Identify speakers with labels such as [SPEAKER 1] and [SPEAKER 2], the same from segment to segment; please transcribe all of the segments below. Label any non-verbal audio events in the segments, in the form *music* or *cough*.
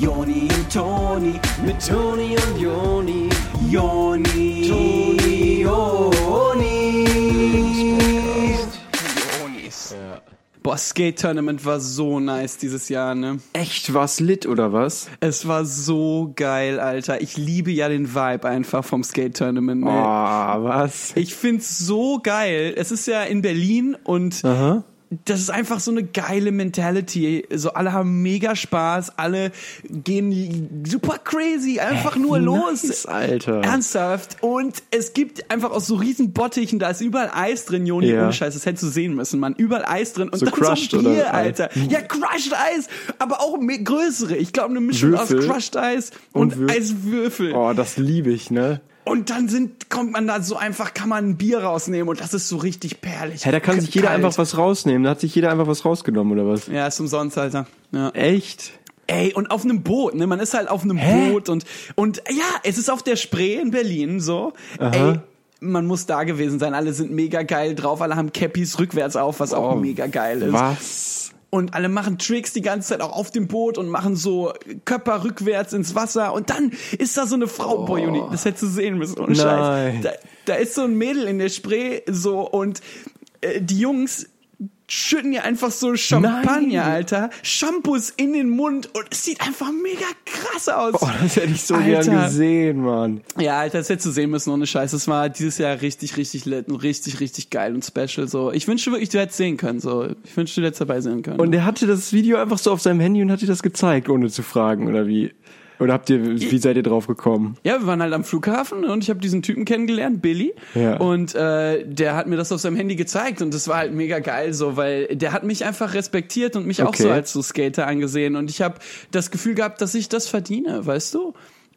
[SPEAKER 1] Joni und Toni, mit Toni und Joni, Joni, Toni, Joni. Boah, Skate Tournament war so nice dieses Jahr, ne?
[SPEAKER 2] Echt was lit oder was?
[SPEAKER 1] Es war so geil, Alter. Ich liebe ja den Vibe einfach vom Skate Tournament. Ne?
[SPEAKER 2] Oh, was?
[SPEAKER 1] Ich find's so geil. Es ist ja in Berlin und
[SPEAKER 2] Aha.
[SPEAKER 1] Das ist einfach so eine geile Mentality. So alle haben mega Spaß, alle gehen super crazy, einfach nur los.
[SPEAKER 2] Nice, Alter.
[SPEAKER 1] Ernsthaft. Und es gibt einfach aus so riesen Bottichen, da ist überall Eis drin, Joni.
[SPEAKER 2] Ja.
[SPEAKER 1] Ohne Scheiß, das hättest du sehen müssen, Mann. Überall Eis drin. Und
[SPEAKER 2] So
[SPEAKER 1] dann
[SPEAKER 2] crushed
[SPEAKER 1] so Bier,
[SPEAKER 2] oder?
[SPEAKER 1] Alter. Ja, crushed Eis. Aber auch größere. Ich glaube, eine Mischung
[SPEAKER 2] Würfel.
[SPEAKER 1] aus crushed Eis und,
[SPEAKER 2] Und Wür-
[SPEAKER 1] Eiswürfel.
[SPEAKER 2] Oh, das liebe ich, ne?
[SPEAKER 1] Und dann sind, kommt man da so einfach, kann man ein Bier rausnehmen und das ist so richtig perlig.
[SPEAKER 2] Hä, da kann sich jeder
[SPEAKER 1] Kalt.
[SPEAKER 2] einfach was rausnehmen. Da hat sich jeder einfach was rausgenommen, oder was?
[SPEAKER 1] Ja, ist umsonst, Alter. Ja.
[SPEAKER 2] Echt?
[SPEAKER 1] Ey, und auf einem Boot, ne? Man ist halt auf einem
[SPEAKER 2] Hä?
[SPEAKER 1] Boot und, und ja, es ist auf der Spree in Berlin so. Ey, man muss da gewesen sein. Alle sind mega geil drauf. Alle haben Cappies rückwärts auf, was auch
[SPEAKER 2] Oh,
[SPEAKER 1] mega geil ist.
[SPEAKER 2] Was?
[SPEAKER 1] Und alle machen Tricks die ganze Zeit auch auf dem Boot und machen so Körper rückwärts ins Wasser. Und dann ist da so eine Frau, boah, Juni, das hättest du sehen müssen, ohne Scheiß. Da, da ist so ein Mädel in der Spree so und äh, die Jungs schütten ihr einfach so Champagner,
[SPEAKER 2] Nein.
[SPEAKER 1] Alter. Shampoos in den Mund und es sieht einfach mega krass aus.
[SPEAKER 2] Oh, das hätte ich so
[SPEAKER 1] Alter.
[SPEAKER 2] gern gesehen, Mann.
[SPEAKER 1] Ja, Alter, das hättest du sehen müssen, ohne Scheiß. Das war dieses Jahr richtig, richtig lit und richtig, richtig geil und special. So, ich wünschte wirklich, du hättest sehen können. So, ich wünschte, du hättest dabei sein können.
[SPEAKER 2] Und er hatte das Video einfach so auf seinem Handy und hat dir das gezeigt, ohne zu fragen, oder wie? Oder habt ihr, wie seid ihr drauf gekommen?
[SPEAKER 1] Ja, wir waren halt am Flughafen und ich habe diesen Typen kennengelernt, Billy.
[SPEAKER 2] Ja.
[SPEAKER 1] Und äh, der hat mir das auf seinem Handy gezeigt und das war halt mega geil so, weil der hat mich einfach respektiert und mich auch
[SPEAKER 2] Okay.
[SPEAKER 1] so als so Skater angesehen und ich habe das Gefühl gehabt, dass ich das verdiene, weißt du?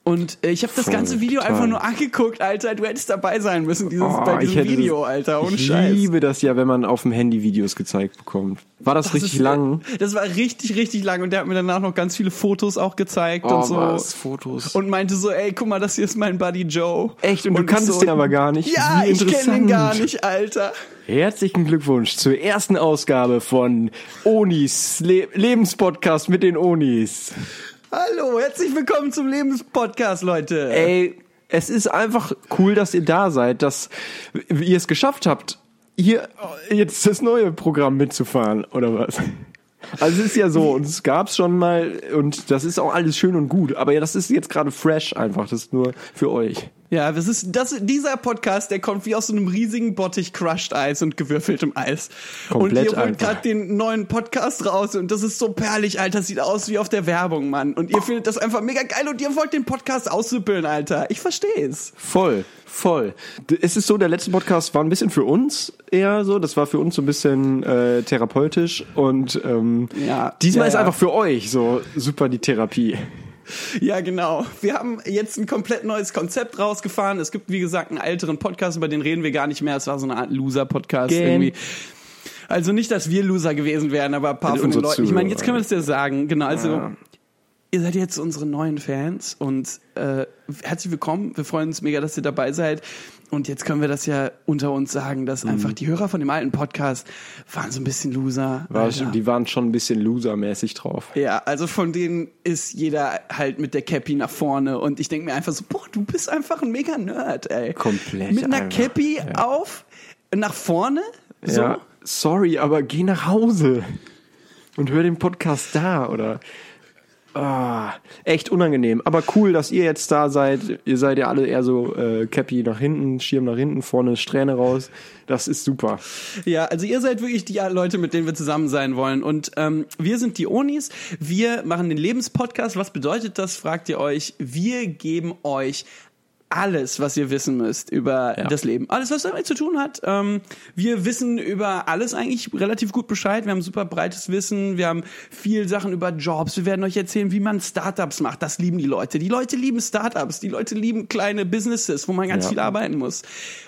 [SPEAKER 1] Und äh, ich habe das
[SPEAKER 2] Voll,
[SPEAKER 1] ganze Video
[SPEAKER 2] total.
[SPEAKER 1] einfach nur angeguckt, Alter. Du hättest dabei sein müssen, dieses,
[SPEAKER 2] Oh,
[SPEAKER 1] bei diesem
[SPEAKER 2] hätte
[SPEAKER 1] Video, Alter. Ohne
[SPEAKER 2] ich
[SPEAKER 1] Scheiß.
[SPEAKER 2] liebe das ja, wenn man auf dem Handy Videos gezeigt bekommt. War das,
[SPEAKER 1] Das
[SPEAKER 2] richtig
[SPEAKER 1] ist-
[SPEAKER 2] lang?
[SPEAKER 1] Das war richtig, richtig lang und der hat mir danach noch ganz viele Fotos auch gezeigt
[SPEAKER 2] Oh,
[SPEAKER 1] und so.
[SPEAKER 2] was? Fotos.
[SPEAKER 1] Und meinte so, ey, guck mal, das hier ist mein Buddy Joe.
[SPEAKER 2] Echt? Und du
[SPEAKER 1] ich
[SPEAKER 2] kanntest
[SPEAKER 1] so,
[SPEAKER 2] den aber gar nicht?
[SPEAKER 1] Ja,
[SPEAKER 2] Wie
[SPEAKER 1] ich kenne den gar nicht, Alter.
[SPEAKER 2] Herzlichen Glückwunsch zur ersten Ausgabe von Onis, Le Lebenspodcast mit den Onis.
[SPEAKER 1] Hallo, herzlich willkommen zum Lebenspodcast, Leute.
[SPEAKER 2] Ey, es ist einfach cool, dass ihr da seid, dass ihr es geschafft habt, hier jetzt das neue Programm mitzufahren, oder was? Also es ist ja so, und es gab's schon mal, und das ist auch alles schön und gut, aber ja, das ist jetzt gerade fresh einfach, das ist nur für euch.
[SPEAKER 1] Ja, das ist das dieser Podcast, der kommt wie aus so einem riesigen Bottich crushed Eis und gewürfeltem Eis.
[SPEAKER 2] Komplett
[SPEAKER 1] und ihr holt gerade den neuen Podcast raus und das ist so perlig, Alter, sieht aus wie auf der Werbung, Mann. Und ihr findet das einfach mega geil und ihr wollt den Podcast aussüppeln, Alter. Ich versteh's.
[SPEAKER 2] Voll, voll. Es ist so, der letzte Podcast war ein bisschen für uns eher so, das war für uns so ein bisschen äh, therapeutisch und ähm,
[SPEAKER 1] Ja,
[SPEAKER 2] diesmal
[SPEAKER 1] ja,
[SPEAKER 2] ist einfach für euch so super die Therapie.
[SPEAKER 1] Ja, genau. Wir haben jetzt ein komplett neues Konzept rausgefahren. Es gibt, wie gesagt, einen älteren Podcast, über den reden wir gar nicht mehr. Es war so eine Art Loser-Podcast
[SPEAKER 2] Gen.
[SPEAKER 1] irgendwie. Also nicht, dass wir Loser gewesen wären, aber ein paar
[SPEAKER 2] Also
[SPEAKER 1] von den Leuten. Ich meine, jetzt können wir das ja sagen. Genau, also
[SPEAKER 2] Ja.
[SPEAKER 1] ihr seid jetzt unsere neuen Fans und äh, herzlich willkommen. Wir freuen uns mega, dass ihr dabei seid. Und jetzt können wir das ja unter uns sagen, dass
[SPEAKER 2] Mhm.
[SPEAKER 1] einfach die Hörer von dem alten Podcast waren so ein bisschen Loser.
[SPEAKER 2] War,
[SPEAKER 1] Alter.
[SPEAKER 2] die waren schon ein bisschen losermäßig drauf.
[SPEAKER 1] Ja, also von denen ist jeder halt mit der Cappy nach vorne und ich denke mir einfach so, boah, du bist einfach ein mega Nerd, ey.
[SPEAKER 2] Komplett
[SPEAKER 1] Mit einer
[SPEAKER 2] einfach,
[SPEAKER 1] Cappy
[SPEAKER 2] ja.
[SPEAKER 1] auf, nach vorne, so.
[SPEAKER 2] Ja, sorry, aber geh nach Hause und hör den Podcast da oder ah, echt unangenehm. Aber cool, dass ihr jetzt da seid. Ihr seid ja alle eher so äh, Cappy nach hinten, Schirm nach hinten, vorne Strähne raus. Das ist super.
[SPEAKER 1] Ja, also ihr seid wirklich die Leute, mit denen wir zusammen sein wollen. Und ähm, wir sind die Onis. Wir machen den Lebenspodcast. Was bedeutet das, fragt ihr euch. Wir geben euch alles, was ihr wissen müsst über
[SPEAKER 2] Ja.
[SPEAKER 1] das Leben. Alles, was damit zu tun hat. Ähm, wir wissen über alles eigentlich relativ gut Bescheid. Wir haben super breites Wissen. Wir haben viel Sachen über Jobs. Wir werden euch erzählen, wie man Startups macht. Das lieben die Leute. Die Leute lieben Startups. Die Leute lieben kleine Businesses, wo man ganz
[SPEAKER 2] Ja.
[SPEAKER 1] viel arbeiten muss.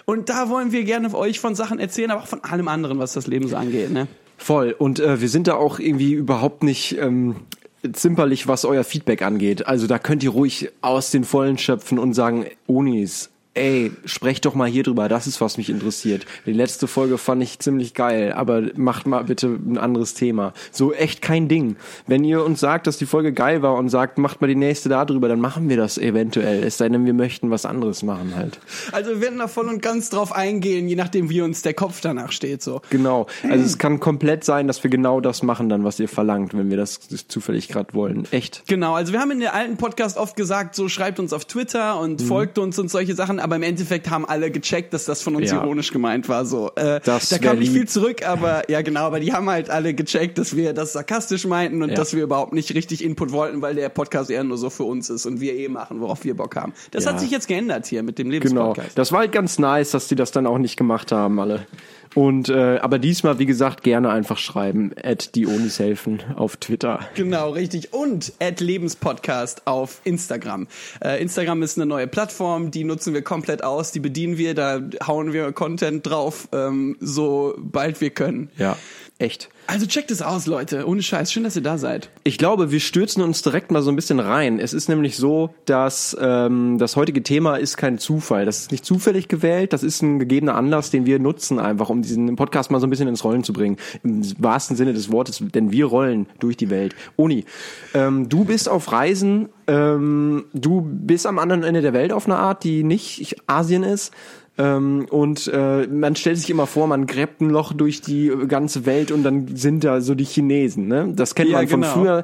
[SPEAKER 1] Und da wollen wir gerne euch von Sachen erzählen, aber auch von allem anderen, was das Leben so angeht. Ne?
[SPEAKER 2] Voll. Und äh, wir sind da auch irgendwie überhaupt nicht ähm, zimperlich, was euer Feedback angeht. Also da könnt ihr ruhig aus den Vollen schöpfen und sagen, Onis, ey, sprecht doch mal hier drüber, das ist, was mich interessiert. Die letzte Folge fand ich ziemlich geil, aber macht mal bitte ein anderes Thema. So echt kein Ding. Wenn ihr uns sagt, dass die Folge geil war und sagt, macht mal die nächste da drüber, dann machen wir das eventuell. Es sei denn, wir möchten was anderes machen halt.
[SPEAKER 1] Also wir werden da voll und ganz drauf eingehen, je nachdem, wie uns der Kopf danach steht, so.
[SPEAKER 2] Genau. Also es kann komplett sein, dass wir genau das machen dann, was ihr verlangt, wenn wir das zufällig gerade wollen. Echt.
[SPEAKER 1] Genau, also wir haben in der alten Podcast oft gesagt, so schreibt uns auf Twitter und mhm. folgt uns und solche Sachen, aber im Endeffekt haben alle gecheckt, dass das von uns ja. ironisch gemeint war. So, äh, da kam nicht viel zurück, aber ja genau, aber die haben halt alle gecheckt, dass wir das sarkastisch meinten und ja. dass wir überhaupt nicht richtig Input wollten, weil der Podcast eher nur so für uns ist und wir eh machen, worauf wir Bock haben. Das ja. hat sich jetzt geändert hier mit dem Lebenspodcast.
[SPEAKER 2] Genau, das war halt ganz nice, dass die das dann auch nicht gemacht haben, alle. Und äh, aber diesmal, wie gesagt, gerne einfach schreiben. At die Onis helfen auf Twitter.
[SPEAKER 1] Genau, richtig. Und at Lebenspodcast auf Instagram. Äh, Instagram ist eine neue Plattform, die nutzen wir komplett aus, die bedienen wir, da hauen wir Content drauf, ähm, sobald wir können.
[SPEAKER 2] Ja, echt.
[SPEAKER 1] Also checkt es aus, Leute. Ohne Scheiß. Schön, dass ihr da seid.
[SPEAKER 2] Ich glaube, wir stürzen uns direkt mal so ein bisschen rein. Es ist nämlich so, dass ähm, das heutige Thema ist kein Zufall. Das ist nicht zufällig gewählt. Das ist ein gegebener Anlass, den wir nutzen, einfach um diesen Podcast mal so ein bisschen ins Rollen zu bringen. Im wahrsten Sinne des Wortes, denn wir rollen durch die Welt. Uni, ähm, du bist auf Reisen. Ähm, du bist am anderen Ende der Welt auf eine Art, die nicht Asien ist. Ähm, und äh, man stellt sich immer vor, man gräbt ein Loch durch die ganze Welt und dann sind da so die Chinesen. Ne? Das kennt ja, man von genau. früher.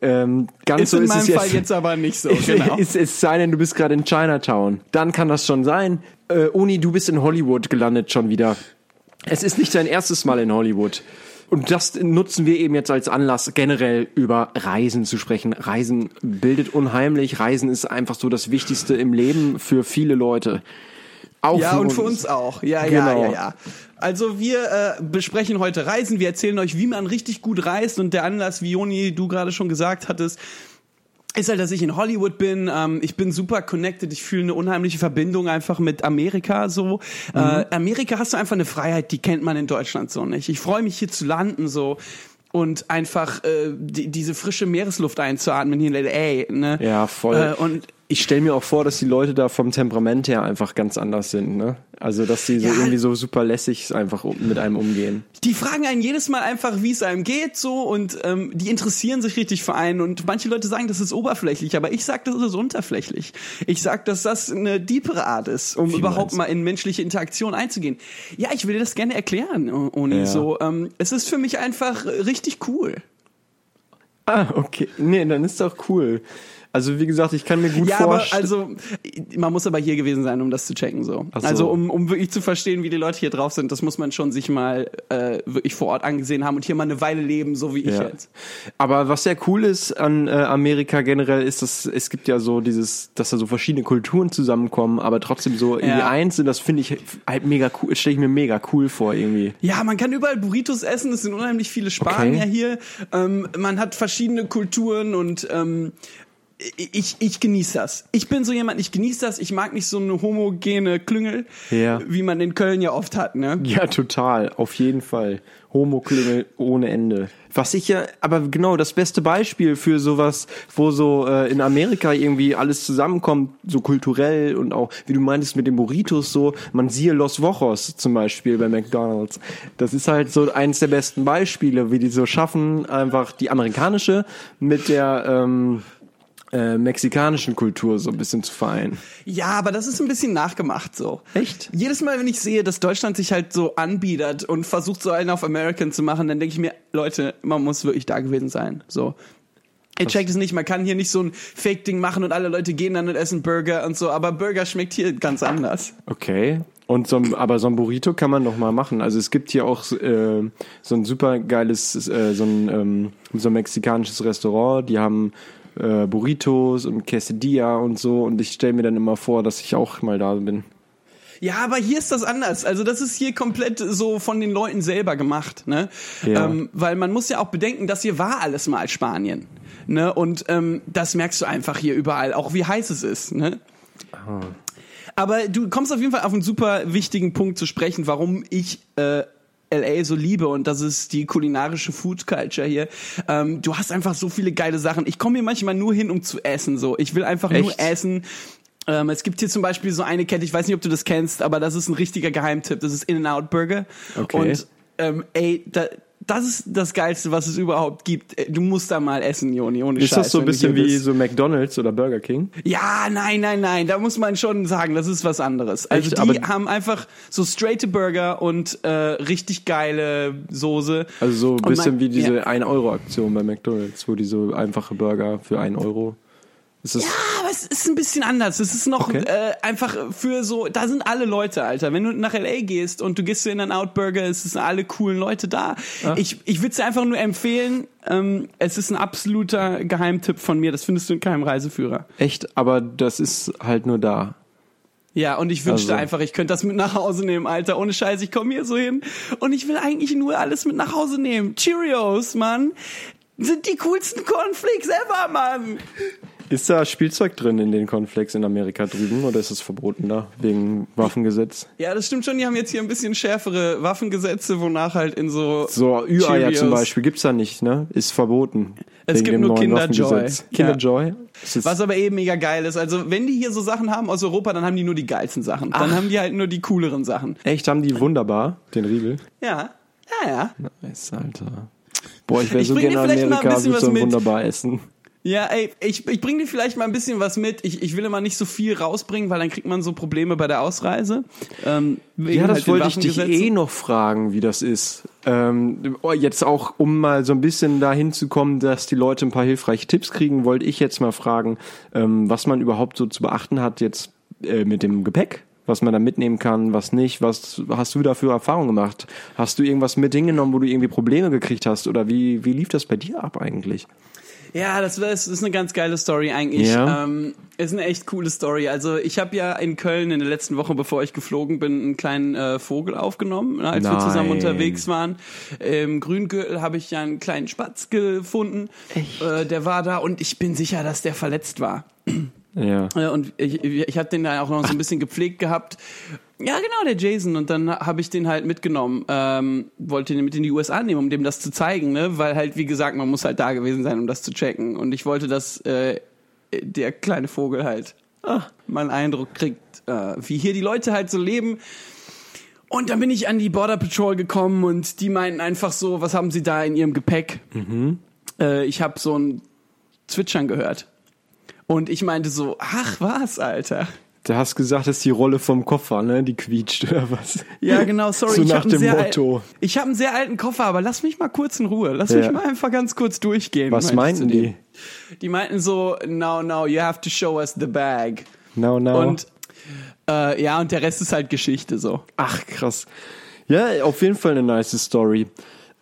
[SPEAKER 2] Ähm, ganz
[SPEAKER 1] ist
[SPEAKER 2] so
[SPEAKER 1] in
[SPEAKER 2] ist
[SPEAKER 1] meinem
[SPEAKER 2] es
[SPEAKER 1] Fall
[SPEAKER 2] jetzt,
[SPEAKER 1] jetzt aber nicht so. *laughs* Genau.
[SPEAKER 2] Es, es sei denn, du bist gerade in Chinatown. Dann kann das schon sein. Äh, Uni, du bist in Hollywood gelandet schon wieder. Es ist nicht dein erstes Mal in Hollywood. Und das nutzen wir eben jetzt als Anlass, generell über Reisen zu sprechen. Reisen bildet unheimlich. Reisen ist einfach so das Wichtigste im Leben für viele Leute.
[SPEAKER 1] Auch ja, für und uns. für uns auch. Ja, genau. ja, ja, ja. Also wir äh, besprechen heute Reisen. Wir erzählen euch, wie man richtig gut reist. Und der Anlass, wie Joni, du gerade schon gesagt hattest, ist halt, dass ich in Hollywood bin. Ähm, ich bin super connected. Ich fühle eine unheimliche Verbindung einfach mit Amerika. So, mhm. äh, Amerika hast du einfach eine Freiheit, die kennt man in Deutschland so nicht. Ich freue mich hier zu landen so und einfach äh, die, diese frische Meeresluft einzuatmen hier in LA. Ne?
[SPEAKER 2] Ja, voll. Äh, und ich stelle mir auch vor, dass die Leute da vom Temperament her einfach ganz anders sind, ne? Also, dass die so ja, irgendwie so super lässig einfach mit einem umgehen.
[SPEAKER 1] Die fragen einen jedes Mal einfach, wie es einem geht, so, und ähm, die interessieren sich richtig für einen. Und manche Leute sagen, das ist oberflächlich, aber ich sag, das ist unterflächlich. Ich sag, dass das eine deepere Art ist, um wie überhaupt mal in menschliche Interaktion einzugehen. Ja, ich will dir das gerne erklären, Oni. Ja. So, ähm, es ist für mich einfach richtig cool.
[SPEAKER 2] Ah, okay. Nee, dann ist doch cool. Also wie gesagt, ich kann mir gut
[SPEAKER 1] ja,
[SPEAKER 2] vorstellen.
[SPEAKER 1] also man muss aber hier gewesen sein, um das zu checken so. so. Also um, um wirklich zu verstehen, wie die Leute hier drauf sind, das muss man schon sich mal äh, wirklich vor Ort angesehen haben und hier mal eine Weile leben, so wie ich ja. jetzt.
[SPEAKER 2] Aber was sehr cool ist an äh, Amerika generell, ist, dass es gibt ja so dieses, dass da so verschiedene Kulturen zusammenkommen, aber trotzdem so irgendwie ja. eins und das finde ich halt mega cool, stelle ich mir mega cool vor irgendwie.
[SPEAKER 1] Ja, man kann überall Burritos essen, es sind unheimlich viele Spanier okay. hier. Ähm, man hat verschiedene Kulturen und ähm, ich, ich genieße das. Ich bin so jemand, ich genieße das. Ich mag nicht so eine homogene Klüngel, ja. wie man in Köln ja oft hat, ne?
[SPEAKER 2] Ja, total. Auf jeden Fall. Homo-Klüngel ohne Ende. Was ich ja, aber genau das beste Beispiel für sowas, wo so äh, in Amerika irgendwie alles zusammenkommt, so kulturell und auch, wie du meintest mit den Burritos so, man siehe Los Vojos zum Beispiel bei McDonalds. Das ist halt so eins der besten Beispiele, wie die so schaffen, einfach die amerikanische mit der ähm, äh, mexikanischen Kultur so ein bisschen zu vereinen.
[SPEAKER 1] Ja, aber das ist ein bisschen nachgemacht so.
[SPEAKER 2] Echt?
[SPEAKER 1] Jedes Mal, wenn ich sehe, dass Deutschland sich halt so anbietet und versucht, so einen auf American zu machen, dann denke ich mir, Leute, man muss wirklich da gewesen sein. So. Ihr checkt es nicht, man kann hier nicht so ein Fake-Ding machen und alle Leute gehen dann und essen Burger und so, aber Burger schmeckt hier ganz anders.
[SPEAKER 2] Okay. Und so, aber so ein Burrito kann man doch mal machen. Also es gibt hier auch äh, so ein super geiles, äh, so ein ähm, so ein mexikanisches Restaurant. Die haben äh, Burritos und Quesadilla und so. Und ich stelle mir dann immer vor, dass ich auch mal da bin.
[SPEAKER 1] Ja, aber hier ist das anders. Also das ist hier komplett so von den Leuten selber gemacht, ne? Ja. Ähm, weil man muss ja auch bedenken, das hier war alles mal Spanien, ne? Und ähm, das merkst du einfach hier überall, auch wie heiß es ist, ne? Oh. Aber du kommst auf jeden Fall auf einen super wichtigen Punkt zu sprechen, warum ich äh, LA so liebe und das ist die kulinarische Food Culture hier. Ähm, du hast einfach so viele geile Sachen. Ich komme hier manchmal nur hin, um zu essen. So, ich will einfach Echt? nur essen. Ähm, es gibt hier zum Beispiel so eine Kette, ich weiß nicht, ob du das kennst, aber das ist ein richtiger Geheimtipp. Das ist In-N-Out Burger.
[SPEAKER 2] Okay.
[SPEAKER 1] Und ähm, ey, da, das ist das Geilste, was es überhaupt gibt. Äh, Du musst da mal essen, Joni, ohne
[SPEAKER 2] Ist
[SPEAKER 1] Scheiß.
[SPEAKER 2] das so ein bisschen wie so McDonalds oder Burger King?
[SPEAKER 1] Ja, nein, nein, nein. Da muss man schon sagen, das ist was anderes. Also
[SPEAKER 2] Echt?
[SPEAKER 1] die
[SPEAKER 2] Aber-
[SPEAKER 1] haben einfach so straighte Burger und äh, richtig geile Soße.
[SPEAKER 2] Also so ein bisschen
[SPEAKER 1] mein-
[SPEAKER 2] wie diese
[SPEAKER 1] Ja.
[SPEAKER 2] 1-Euro-Aktion bei McDonalds, wo die so einfache Burger für 1 Euro. Ist das
[SPEAKER 1] Ja, es ist ein bisschen anders. Es ist noch
[SPEAKER 2] Okay.
[SPEAKER 1] äh, einfach für so, da sind alle Leute, Alter. Wenn du nach L.A. gehst und du gehst in einen Outburger, es sind alle coolen Leute da. Ich, ich würde es dir einfach nur empfehlen. Ähm, es ist ein absoluter Geheimtipp von mir. Das findest du in keinem Reiseführer.
[SPEAKER 2] echt, aber das ist halt nur da.
[SPEAKER 1] Ja, und ich wünschte
[SPEAKER 2] Also-
[SPEAKER 1] einfach, ich könnte das mit nach Hause nehmen, Alter. Ohne Scheiß, ich komme hier so hin und ich will eigentlich nur alles mit nach Hause nehmen. Cheerios, Mann. Sind die coolsten Cornflakes ever, Mann.
[SPEAKER 2] Ist da Spielzeug drin in den Cornflakes in Amerika drüben oder ist es verboten da wegen Waffengesetz?
[SPEAKER 1] Ja, das stimmt schon. Die haben jetzt hier ein bisschen schärfere Waffengesetze, wonach halt in so.
[SPEAKER 2] So Ü-Eier zum Beispiel gibt's da nicht, ne? Ist verboten.
[SPEAKER 1] Es gibt nur
[SPEAKER 2] neuen
[SPEAKER 1] Kinder Joy.
[SPEAKER 2] Waffengesetz. Kinder Joy? Ist es-
[SPEAKER 1] Was aber eben mega geil ist. Also, wenn die hier so Sachen haben aus Europa, dann haben die nur die geilsten Sachen. Dann haben die halt nur die cooleren Sachen.
[SPEAKER 2] Echt, haben die wunderbar, den Riegel?
[SPEAKER 1] Ja. Ja, ja.
[SPEAKER 2] Nice, Alter. Boah, ich wäre so gerne in Amerika, würde so wunderbar essen.
[SPEAKER 1] Ja, ey, ich, ich bring dir vielleicht mal ein bisschen was mit. Ich, ich will immer nicht so viel rausbringen, weil dann kriegt man so Probleme bei der Ausreise. Ähm,
[SPEAKER 2] Ja, das
[SPEAKER 1] halt
[SPEAKER 2] wollte ich dich eh noch fragen, wie das ist. Ähm, oh, jetzt auch, um mal so ein bisschen dahin zu kommen, dass die Leute ein paar hilfreiche Tipps kriegen, wollte ich jetzt mal fragen, ähm, was man überhaupt so zu beachten hat jetzt äh, mit dem Gepäck. Was man da mitnehmen kann, was nicht. Was hast du da für Erfahrungen gemacht? Hast du irgendwas mit hingenommen, wo du irgendwie Probleme gekriegt hast? Oder wie, wie lief das bei dir ab eigentlich?
[SPEAKER 1] Ja, das, wär- das ist eine ganz geile Story eigentlich.
[SPEAKER 2] Ja.
[SPEAKER 1] Ähm, ist eine echt coole Story. Also ich habe ja in Köln in der letzten Woche, bevor ich geflogen bin, einen kleinen äh, Vogel aufgenommen, ne, als wir zusammen
[SPEAKER 2] Nein.
[SPEAKER 1] unterwegs waren. Im Grüngürtel habe ich ja einen kleinen Spatz gefunden. Äh, der war da und ich bin sicher, dass der verletzt war.
[SPEAKER 2] Ja.
[SPEAKER 1] Äh, Und ich, ich habe den da auch noch so ein bisschen gepflegt gehabt. Ja, genau, der Jason. Und dann habe ich den halt mitgenommen. Ähm, wollte den mit in die USA nehmen, um dem das zu zeigen, ne? Weil halt, wie gesagt, man muss halt da gewesen sein, um das zu checken. Und ich wollte, dass äh, der kleine Vogel halt ah, mal einen Eindruck kriegt, äh, wie hier die Leute halt so leben. Und dann bin ich an die Border Patrol gekommen und die meinten einfach so, was haben sie da in ihrem Gepäck? Äh, ich habe so ein Zwitschern gehört. Und ich meinte so, ach was, Alter.
[SPEAKER 2] Du hast gesagt, das ist die Rolle vom Koffer, ne? Die quietscht oder was?
[SPEAKER 1] Ja, genau, sorry.
[SPEAKER 2] So
[SPEAKER 1] ich
[SPEAKER 2] nach dem Motto.
[SPEAKER 1] Al ich habe einen sehr alten Koffer, aber lass mich mal kurz in Ruhe. Lass
[SPEAKER 2] Ja.
[SPEAKER 1] mich mal einfach ganz kurz durchgehen.
[SPEAKER 2] Was meinten die?
[SPEAKER 1] Die meinten so, no, no, you have to show us the bag.
[SPEAKER 2] No, no.
[SPEAKER 1] Und äh, ja, und der Rest ist halt Geschichte so.
[SPEAKER 2] Ach, krass. Ja, auf jeden Fall eine nice Story.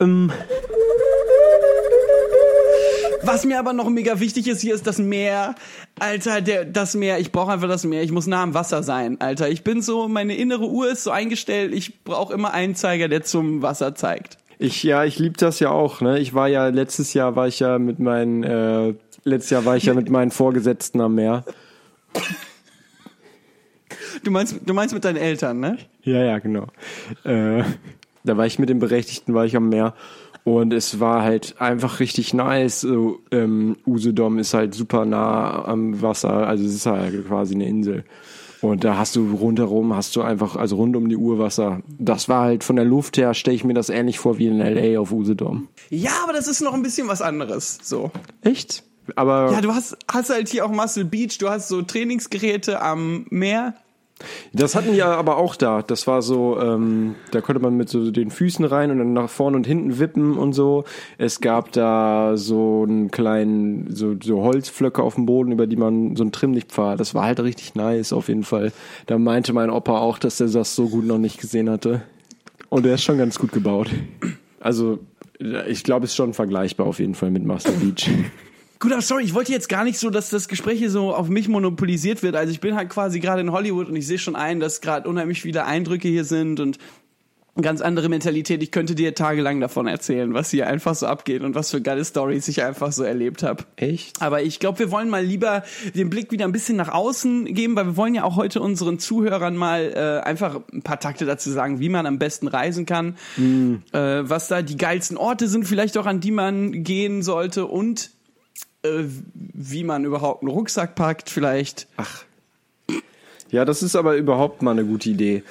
[SPEAKER 2] Ähm,
[SPEAKER 1] Was mir aber noch mega wichtig ist, hier ist das Meer. Alter, der, das Meer, ich brauche einfach das Meer. Ich muss nah am Wasser sein, Alter. Ich bin so, meine innere Uhr ist so eingestellt, ich brauche immer einen Zeiger, der zum Wasser zeigt.
[SPEAKER 2] ich, ja, ich lieb das ja auch, ne? Ich war ja, letztes Jahr war ich ja mit meinen, äh, letztes Jahr war ich ja mit meinen Vorgesetzten am Meer.
[SPEAKER 1] Du meinst, du meinst mit deinen Eltern, ne?
[SPEAKER 2] Ja, ja, genau. Äh, da war ich mit den Berechtigten, war ich am Meer. Und es war halt einfach richtig nice. So, ähm, Usedom ist halt super nah am Wasser, also es ist halt quasi eine Insel. Und da hast du rundherum, hast du einfach, also rund um die Uhr Wasser. Das war halt von der Luft her, stelle ich mir das ähnlich vor wie in L.A. auf Usedom.
[SPEAKER 1] Ja, aber das ist noch ein bisschen was anderes. So.
[SPEAKER 2] Echt? Aber
[SPEAKER 1] Ja, du hast, hast halt hier auch Muscle Beach, du hast so Trainingsgeräte am Meer.
[SPEAKER 2] Das hatten die aber auch da. Das war so, ähm, da konnte man mit so den Füßen rein und dann nach vorne und hinten wippen und so. Es gab da so einen kleinen, so, so Holzflöcke auf dem Boden, über die man so einen Trimmlichtpfad. Das war halt richtig nice auf jeden Fall. Da meinte mein Opa auch, dass er das so gut noch nicht gesehen hatte. Und er ist schon ganz gut gebaut. Also, ich glaube, es ist schon vergleichbar auf jeden Fall mit Master Beach.
[SPEAKER 1] Gut, aber sorry, ich wollte jetzt gar nicht so, dass das Gespräch hier so auf mich monopolisiert wird. Also ich bin halt quasi gerade in Hollywood und ich sehe schon ein, dass gerade unheimlich viele Eindrücke hier sind und ganz andere Mentalität. Ich könnte dir tagelang davon erzählen, was hier einfach so abgeht und was für geile Stories ich einfach so erlebt habe.
[SPEAKER 2] Echt?
[SPEAKER 1] Aber ich glaube, wir wollen mal lieber den Blick wieder ein bisschen nach außen geben, weil wir wollen ja auch heute unseren Zuhörern mal äh, einfach ein paar Takte dazu sagen, wie man am besten reisen kann, äh, was da die geilsten Orte sind, vielleicht auch an die man gehen sollte und äh, wie man überhaupt einen Rucksack packt, vielleicht.
[SPEAKER 2] Ach. Ja, das ist aber überhaupt mal eine gute Idee.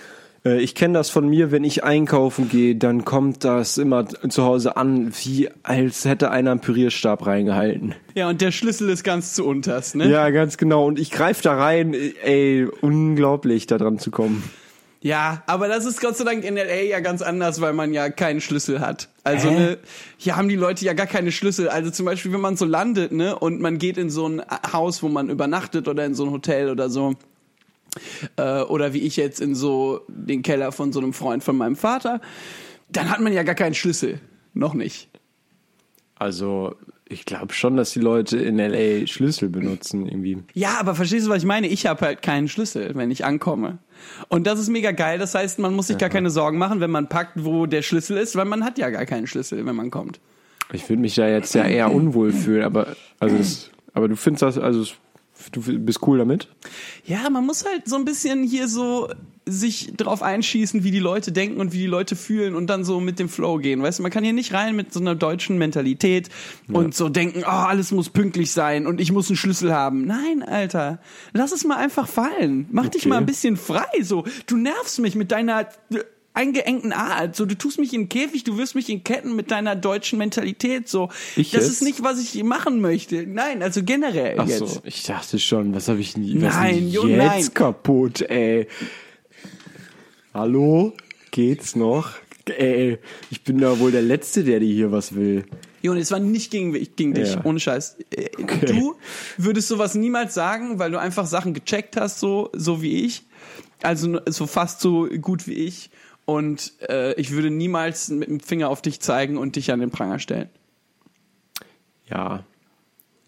[SPEAKER 2] Äh, Ich kenne das von mir, wenn ich einkaufen gehe, dann kommt das immer zu Hause an, wie als hätte einer einen Pürierstab reingehalten.
[SPEAKER 1] Ja, und der Schlüssel ist ganz zu unterst, ne?
[SPEAKER 2] Ja, ganz genau. Und ich greife da rein, ey, unglaublich, da dran zu kommen.
[SPEAKER 1] Ja, aber das ist Gott sei Dank in LA ja ganz anders, weil man ja keinen Schlüssel hat. Also ne, hier haben die Leute ja gar keine Schlüssel. Also zum Beispiel, wenn man so landet, ne, und man geht in so ein Haus, wo man übernachtet oder in so ein Hotel oder so. Äh, oder wie ich jetzt in so den Keller von so einem Freund von meinem Vater, dann hat man ja gar keinen Schlüssel. Noch nicht.
[SPEAKER 2] Also, ich glaube schon, dass die Leute in LA Schlüssel benutzen, irgendwie.
[SPEAKER 1] Ja, aber verstehst du, was ich meine? Ich habe halt keinen Schlüssel, wenn ich ankomme. Und das ist mega geil. Das heißt, man muss sich gar keine Sorgen machen, wenn man packt, wo der Schlüssel ist, weil man hat ja gar keinen Schlüssel, wenn man kommt.
[SPEAKER 2] Ich würde mich da jetzt ja eher unwohl fühlen, aber, also, das, aber du findest das, also, du bist cool damit?
[SPEAKER 1] Ja, man muss halt so ein bisschen hier so sich drauf einschießen, wie die Leute denken und wie die Leute fühlen und dann so mit dem Flow gehen. Weißt du, man kann hier nicht rein mit so einer deutschen Mentalität und so denken, oh, alles muss pünktlich sein und ich muss einen Schlüssel haben. Nein, Alter, lass es mal einfach fallen. Mach dich
[SPEAKER 2] Okay.
[SPEAKER 1] mal ein bisschen frei. So, du nervst mich mit deiner eingeengten Art. So, du tust mich in den Käfig, du wirst mich in Ketten mit deiner deutschen Mentalität. So,
[SPEAKER 2] Ich
[SPEAKER 1] das
[SPEAKER 2] jetzt?
[SPEAKER 1] ist nicht, was ich machen möchte. Nein, also generell
[SPEAKER 2] Ach
[SPEAKER 1] jetzt.
[SPEAKER 2] so, ich dachte schon, was habe ich nie, was
[SPEAKER 1] Nein, Jo,
[SPEAKER 2] jetzt
[SPEAKER 1] nein.
[SPEAKER 2] kaputt, ey. Hallo? Geht's noch? Ey, ich bin da wohl der Letzte, der dir hier was will.
[SPEAKER 1] Jonas, es war nicht gegen, gegen dich,
[SPEAKER 2] Ja.
[SPEAKER 1] ohne Scheiß. Äh, Du würdest sowas niemals sagen, weil du einfach Sachen gecheckt hast, so, so wie ich. Also so fast so gut wie ich. Und äh, ich würde niemals mit dem Finger auf dich zeigen und dich an den Pranger stellen.
[SPEAKER 2] Ja.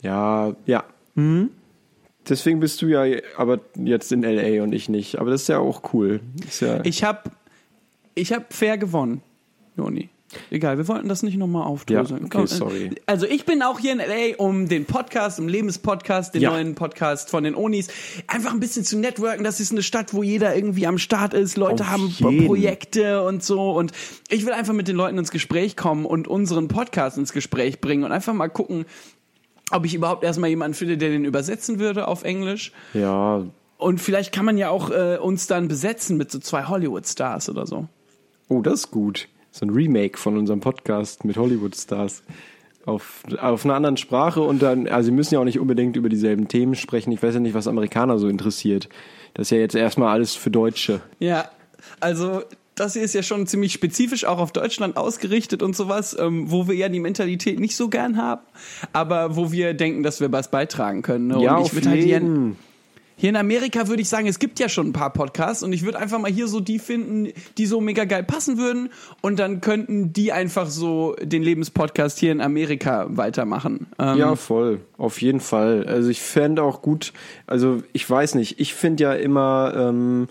[SPEAKER 2] Ja, ja. Hm? Deswegen bist du ja aber jetzt in LA und ich nicht. Aber das ist ja auch cool. Ja,
[SPEAKER 1] Ich habe ich hab fair gewonnen, Joni. Egal, wir wollten das nicht nochmal aufdröseln.
[SPEAKER 2] Ja, okay, sorry.
[SPEAKER 1] Also ich bin auch hier in LA, um den Podcast, um Lebenspodcast, den
[SPEAKER 2] Ja.
[SPEAKER 1] neuen Podcast von den Onis, einfach ein bisschen zu networken. Das ist eine Stadt, wo jeder irgendwie am Start ist. Leute
[SPEAKER 2] Auf
[SPEAKER 1] haben
[SPEAKER 2] jeden.
[SPEAKER 1] Projekte und so. Und ich will einfach mit den Leuten ins Gespräch kommen und unseren Podcast ins Gespräch bringen und einfach mal gucken, ob ich überhaupt erstmal jemanden finde, der den übersetzen würde auf Englisch.
[SPEAKER 2] ja,
[SPEAKER 1] Und vielleicht kann man ja auch äh, uns dann besetzen mit so zwei Hollywood-Stars oder so.
[SPEAKER 2] Oh, das ist gut. So ein Remake von unserem Podcast mit Hollywood-Stars. Auf, auf einer anderen Sprache und dann, also sie müssen ja auch nicht unbedingt über dieselben Themen sprechen. Ich weiß ja nicht, was Amerikaner so interessiert. Das ist ja jetzt erstmal alles für Deutsche.
[SPEAKER 1] Ja, also das hier ist ja schon ziemlich spezifisch auch auf Deutschland ausgerichtet und sowas, ähm, wo wir ja die Mentalität nicht so gern haben, aber wo wir denken, dass wir was beitragen können. Ne?
[SPEAKER 2] Ja,
[SPEAKER 1] und ich
[SPEAKER 2] auf
[SPEAKER 1] würde halt hier, in Amerika würde ich sagen, es gibt ja schon ein paar Podcasts und ich würde einfach mal hier so die finden, die so mega geil passen würden und dann könnten die einfach so den Lebenspodcast hier in Amerika weitermachen. Ähm,
[SPEAKER 2] Ja, voll. Auf jeden Fall. Also ich fände auch gut, also ich weiß nicht, ich finde ja immer ähm,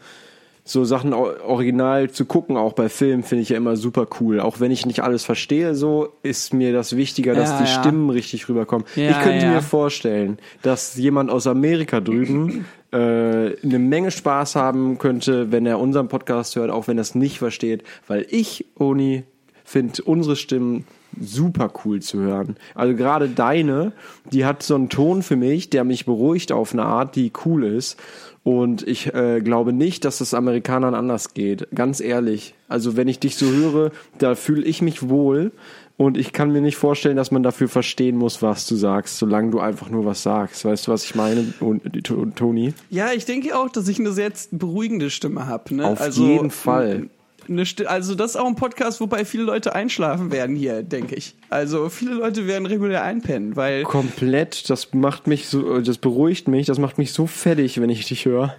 [SPEAKER 2] so Sachen original zu gucken, auch bei Filmen, finde ich ja immer super cool. Auch wenn ich nicht alles verstehe, so ist mir das wichtiger, dass
[SPEAKER 1] Ja,
[SPEAKER 2] die
[SPEAKER 1] ja.
[SPEAKER 2] Stimmen richtig rüberkommen.
[SPEAKER 1] Ja,
[SPEAKER 2] ich könnte mir vorstellen, dass jemand aus Amerika drüben *clears throat* *clears throat* äh, eine Menge Spaß haben könnte, wenn er unseren Podcast hört, auch wenn er es nicht versteht, weil ich, Oni, finde unsere Stimmen super cool zu hören. Also gerade deine, die hat so einen Ton für mich, der mich beruhigt auf eine Art, die cool ist. Und ich äh, glaube nicht, dass es Amerikanern anders geht. Ganz ehrlich. Also wenn ich dich so höre, da fühle ich mich wohl. Und ich kann mir nicht vorstellen, dass man dafür verstehen muss, was du sagst, solange du einfach nur was sagst. Weißt du, was ich meine, Toni?
[SPEAKER 1] Ja, ich denke auch, dass ich eine sehr beruhigende Stimme habe. Ne?
[SPEAKER 2] Auf jeden Fall.
[SPEAKER 1] Sti- also das ist auch ein Podcast, wobei viele Leute einschlafen werden hier, denke ich. Also viele Leute werden regulär einpennen, weil
[SPEAKER 2] Komplett, das macht mich so, das beruhigt mich, das macht mich so fertig, wenn ich dich höre.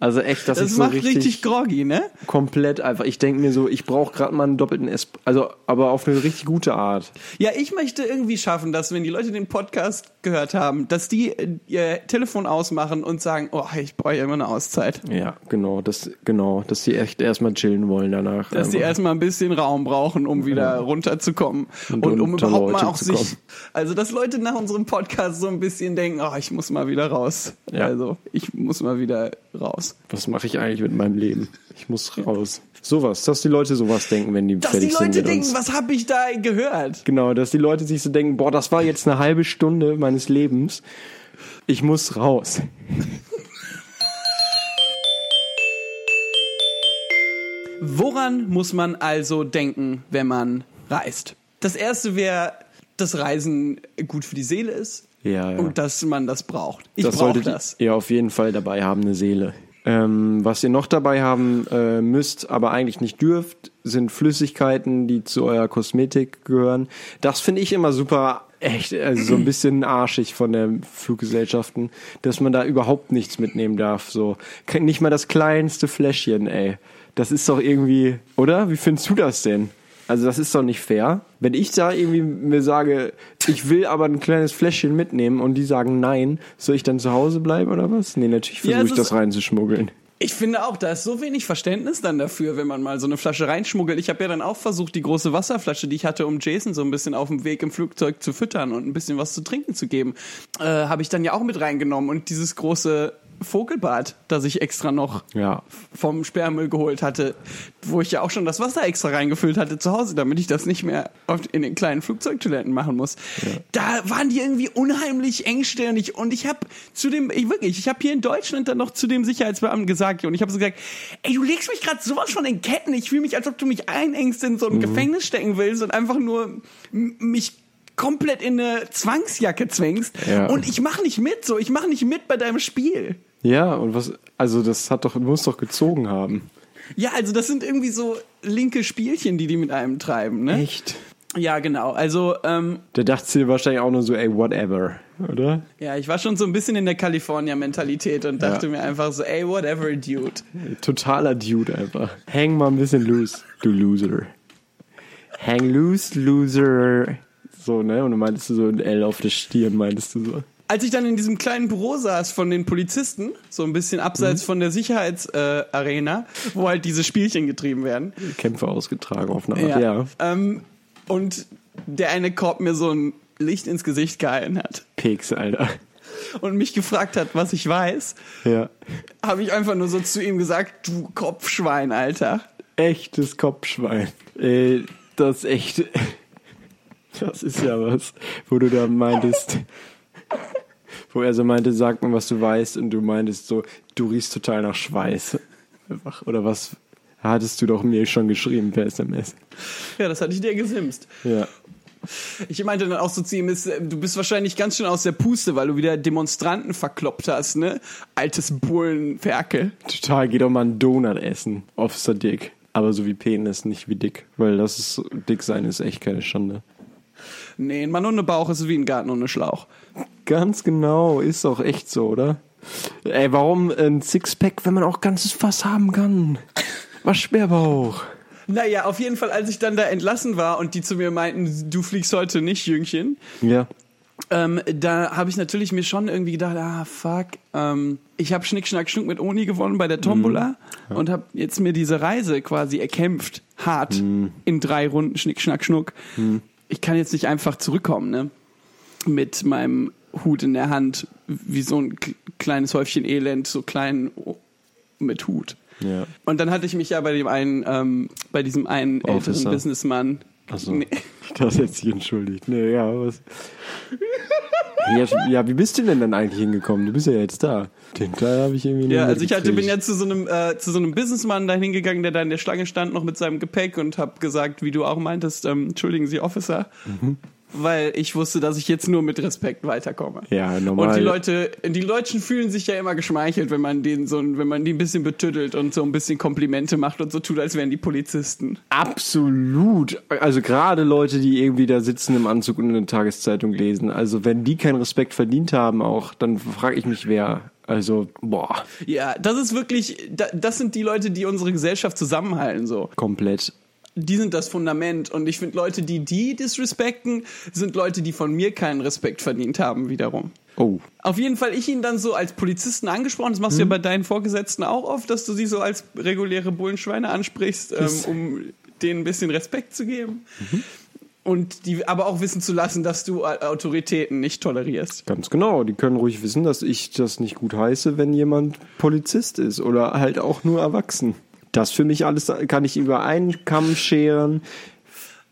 [SPEAKER 2] Also echt, das,
[SPEAKER 1] das
[SPEAKER 2] ist so
[SPEAKER 1] macht
[SPEAKER 2] richtig,
[SPEAKER 1] richtig, groggy, ne?
[SPEAKER 2] komplett einfach. Ich denke mir so, ich brauche gerade mal einen doppelten Esp also aber auf eine richtig gute Art.
[SPEAKER 1] Ja, ich möchte irgendwie schaffen, dass wenn die Leute den Podcast gehört haben, dass die ihr Telefon ausmachen und sagen, oh, ich brauche immer eine Auszeit.
[SPEAKER 2] Ja, genau, das genau, dass die echt erstmal chillen wollen danach.
[SPEAKER 1] Dass die
[SPEAKER 2] einfach.
[SPEAKER 1] erstmal ein bisschen Raum brauchen, um wieder runterzukommen. Und,
[SPEAKER 2] Und
[SPEAKER 1] um überhaupt mal auch sich.
[SPEAKER 2] kommen.
[SPEAKER 1] Also, dass Leute nach unserem Podcast so ein bisschen denken, oh, ich muss mal wieder raus.
[SPEAKER 2] Ja.
[SPEAKER 1] Also, ich muss mal wieder raus
[SPEAKER 2] was, mache ich eigentlich mit meinem Leben? Ich muss raus. Sowas, dass die Leute sowas denken, wenn die
[SPEAKER 1] dass
[SPEAKER 2] fertig sind.
[SPEAKER 1] Dass
[SPEAKER 2] die Leute
[SPEAKER 1] denken,
[SPEAKER 2] uns.
[SPEAKER 1] was habe ich da gehört?
[SPEAKER 2] Genau, dass die Leute sich so denken, boah, das war jetzt eine halbe Stunde meines Lebens. Ich muss raus.
[SPEAKER 1] Woran muss man also denken, wenn man reist? Das erste wäre, dass Reisen gut für die Seele ist.
[SPEAKER 2] Ja, ja.
[SPEAKER 1] Und dass man das braucht. Ich brauche das.
[SPEAKER 2] Ihr auf jeden Fall dabei haben, eine Seele. Ähm, was ihr noch dabei haben äh, müsst, aber eigentlich nicht dürft, sind Flüssigkeiten, die zu eurer Kosmetik gehören. Das finde ich immer super, echt, also so ein bisschen arschig von den Fluggesellschaften, dass man da überhaupt nichts mitnehmen darf. So, nicht mal das kleinste Fläschchen, ey. Das ist doch irgendwie, oder? Wie findest du das denn? Also das ist doch nicht fair. Wenn ich da irgendwie mir sage, ich will aber ein kleines Fläschchen mitnehmen und die sagen nein, soll ich dann zu Hause bleiben oder was? Nee, natürlich
[SPEAKER 1] Ja,
[SPEAKER 2] versuche
[SPEAKER 1] es
[SPEAKER 2] ich das reinzuschmuggeln.
[SPEAKER 1] Ich finde auch, da ist so wenig Verständnis dann dafür, wenn man mal so eine Flasche reinschmuggelt. Ich habe ja dann auch versucht, die große Wasserflasche, die ich hatte, um Jason so ein bisschen auf dem Weg im Flugzeug zu füttern und ein bisschen was zu trinken zu geben, äh, habe ich dann ja auch mit reingenommen. Und dieses große Vogelbad, das ich extra noch
[SPEAKER 2] Ja.
[SPEAKER 1] vom Sperrmüll geholt hatte, wo ich ja auch schon das Wasser extra reingefüllt hatte zu Hause, damit ich das nicht mehr in den kleinen Flugzeugtoiletten machen muss. Da waren die irgendwie unheimlich engstirnig und ich habe zu dem, ich wirklich, ich habe hier in Deutschland dann noch zu dem Sicherheitsbeamten gesagt und ich habe so gesagt, ey, du legst mich gerade sowas von in Ketten, ich fühle mich, als ob du mich einengst in so ein Gefängnis stecken willst und einfach nur mich komplett in eine Zwangsjacke zwängst
[SPEAKER 2] Ja.
[SPEAKER 1] und ich mache nicht mit so, ich mache nicht mit bei deinem Spiel.
[SPEAKER 2] Ja, und was, also das hat doch, muss doch gezogen haben.
[SPEAKER 1] Ja, also das sind irgendwie so linke Spielchen, die die mit einem treiben, ne?
[SPEAKER 2] Echt?
[SPEAKER 1] Ja, genau. Also, ähm,
[SPEAKER 2] Der dachte sich wahrscheinlich auch nur so, ey, whatever, oder?
[SPEAKER 1] ja, ich war schon so ein bisschen in der California-Mentalität und dachte
[SPEAKER 2] Ja.
[SPEAKER 1] mir einfach so, ey, whatever, dude.
[SPEAKER 2] Totaler Dude einfach. Hang mal ein bisschen loose, du Loser. Hang loose, Loser. So, ne? Und du meintest du so ein L auf der Stirn, meintest du so.
[SPEAKER 1] Als ich dann in diesem kleinen Büro saß von den Polizisten, so ein bisschen abseits von der Sicherheitsarena, äh, wo halt diese Spielchen getrieben werden,
[SPEAKER 2] Kämpfe ausgetragen auf eine Art, ja.
[SPEAKER 1] Ähm, und der eine Korb mir so ein Licht ins Gesicht gehalten hat
[SPEAKER 2] Peks, Alter.
[SPEAKER 1] und mich gefragt hat, was ich weiß,
[SPEAKER 2] Ja.
[SPEAKER 1] habe ich einfach nur so zu ihm gesagt, du Kopfschwein, Alter.
[SPEAKER 2] Echtes Kopfschwein. Äh, das ist echt. *laughs* Das ist ja was, wo du da meintest. *laughs* Wo er so meinte, sag mir, was du weißt, und du meintest so, du riechst total nach Schweiß. Einfach. Oder was hattest du doch mir schon geschrieben per SMS.
[SPEAKER 1] Ja, das hatte ich dir gesimst.
[SPEAKER 2] Ja.
[SPEAKER 1] Ich meinte dann auch so zu ihm, ist, äh, du bist wahrscheinlich ganz schön aus der Puste, weil du wieder Demonstranten verkloppt hast, ne? Altes Bullenferkel.
[SPEAKER 2] Total, geh doch mal einen Donut essen. Officer Dick. Aber so wie Penis, nicht wie dick. Weil das ist, dick sein ist echt keine Schande.
[SPEAKER 1] Nee, ein Mann ohne Bauch ist wie ein Garten ohne Schlauch.
[SPEAKER 2] Ganz genau, ist auch echt so, oder? Ey, warum ein Sixpack, wenn man auch ganzes Fass haben kann? Waschbärbauch.
[SPEAKER 1] Naja, auf jeden Fall, als ich dann da entlassen war und die zu mir meinten, du fliegst heute nicht, Jüngchen,
[SPEAKER 2] Ja.
[SPEAKER 1] ähm, da habe ich natürlich mir schon irgendwie gedacht, ah, fuck, ähm, ich habe Schnick, Schnack, Schnuck mit Oni gewonnen bei der Tombola und habe jetzt mir diese Reise quasi erkämpft, hart, in drei Runden Schnick, Schnack, Schnuck. Ich kann jetzt nicht einfach zurückkommen, ne? Mit meinem Hut in der Hand, wie so ein kleines Häufchen Elend, so klein mit Hut.
[SPEAKER 2] Ja.
[SPEAKER 1] Und dann hatte ich mich ja bei dem einen, ähm, bei diesem einen älteren
[SPEAKER 2] Officer.
[SPEAKER 1] Businessmann.
[SPEAKER 2] Achso.
[SPEAKER 1] Nee. *laughs*
[SPEAKER 2] Das hat sich entschuldigt. Nee, ja, was? Ja, ja, wie bist du denn dann eigentlich hingekommen? Du bist ja jetzt da. Den Teil habe ich irgendwie nicht
[SPEAKER 1] Ja, also ich hatte, bin ja zu so einem äh, zu so einem Businessmann da hingegangen, der da in der Schlange stand, noch mit seinem Gepäck und habe gesagt, wie du auch meintest, ähm, entschuldigen Sie, Officer,
[SPEAKER 2] Mhm.
[SPEAKER 1] Weil ich wusste, dass ich jetzt nur mit Respekt weiterkomme.
[SPEAKER 2] Ja, normal.
[SPEAKER 1] Und die Leute, die Deutschen fühlen sich ja immer geschmeichelt, wenn man denen so, wenn man die ein bisschen betüttelt und so ein bisschen Komplimente macht und so tut, als wären die Polizisten.
[SPEAKER 2] Absolut. Also gerade Leute, die irgendwie da sitzen im Anzug und eine Tageszeitung lesen. Also wenn die keinen Respekt verdient haben auch, dann frage ich mich, wer. Also, boah,
[SPEAKER 1] Ja, das ist wirklich, da- das sind die Leute, die unsere Gesellschaft zusammenhalten, so.
[SPEAKER 2] komplett.
[SPEAKER 1] Die sind das Fundament. Und ich finde, Leute, die die disrespekten, sind Leute, die von mir keinen Respekt verdient haben, wiederum.
[SPEAKER 2] Oh.
[SPEAKER 1] Auf jeden Fall ich ihn dann so als Polizisten angesprochen, das machst du ja bei deinen Vorgesetzten auch oft, dass du sie so als reguläre Bullenschweine ansprichst, ähm, um denen ein bisschen Respekt zu geben. Und die aber auch wissen zu lassen, dass du Au- Autoritäten nicht tolerierst.
[SPEAKER 2] Ganz genau. Die können ruhig wissen, dass ich das nicht gut heiße, wenn jemand Polizist ist oder halt auch nur erwachsen. Das für mich alles kann ich über einen Kamm scheren.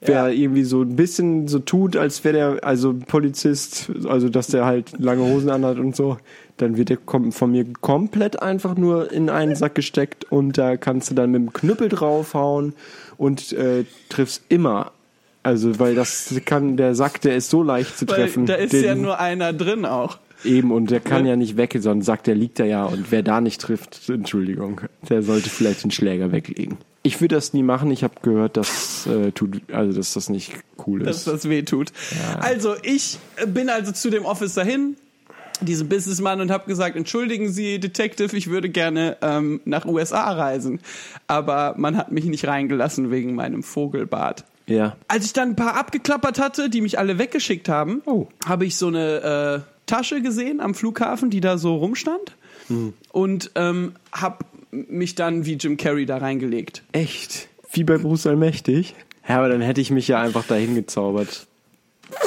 [SPEAKER 2] Wer irgendwie so ein bisschen so tut, als wäre der also Polizist, also dass der halt lange Hosen anhat und so, Dann wird der von mir komplett einfach nur in einen Sack gesteckt und da kannst du dann mit dem Knüppel draufhauen und äh, triffst immer. Also, weil das kann, der Sack, der ist so leicht zu
[SPEAKER 1] Weil
[SPEAKER 2] treffen.
[SPEAKER 1] da ist
[SPEAKER 2] den-
[SPEAKER 1] ja nur einer drin auch.
[SPEAKER 2] Eben, und der kann
[SPEAKER 1] Ja.
[SPEAKER 2] ja nicht weg, so ein Sack, der liegt da ja. Und wer da nicht trifft, Entschuldigung, der sollte vielleicht den Schläger weglegen. Ich würde das nie machen. Ich habe gehört, dass, äh, tut, also, dass das nicht cool
[SPEAKER 1] dass
[SPEAKER 2] ist.
[SPEAKER 1] das weh tut. Also ich bin also zu dem Officer hin, diesem Businessmann und habe gesagt, entschuldigen Sie, Detective, ich würde gerne ähm, nach USA reisen, aber man hat mich nicht reingelassen wegen meinem Vogelbart.
[SPEAKER 2] Ja.
[SPEAKER 1] Als ich dann ein paar abgeklappert hatte, die mich alle weggeschickt haben,
[SPEAKER 2] Oh.
[SPEAKER 1] habe ich so eine äh, Tasche gesehen am Flughafen, die da so rumstand und ähm, habe mich dann wie Jim Carrey da reingelegt.
[SPEAKER 2] Echt? Wie bei Bruce Allmächtig? Ja, aber dann hätte ich mich ja einfach dahin gezaubert.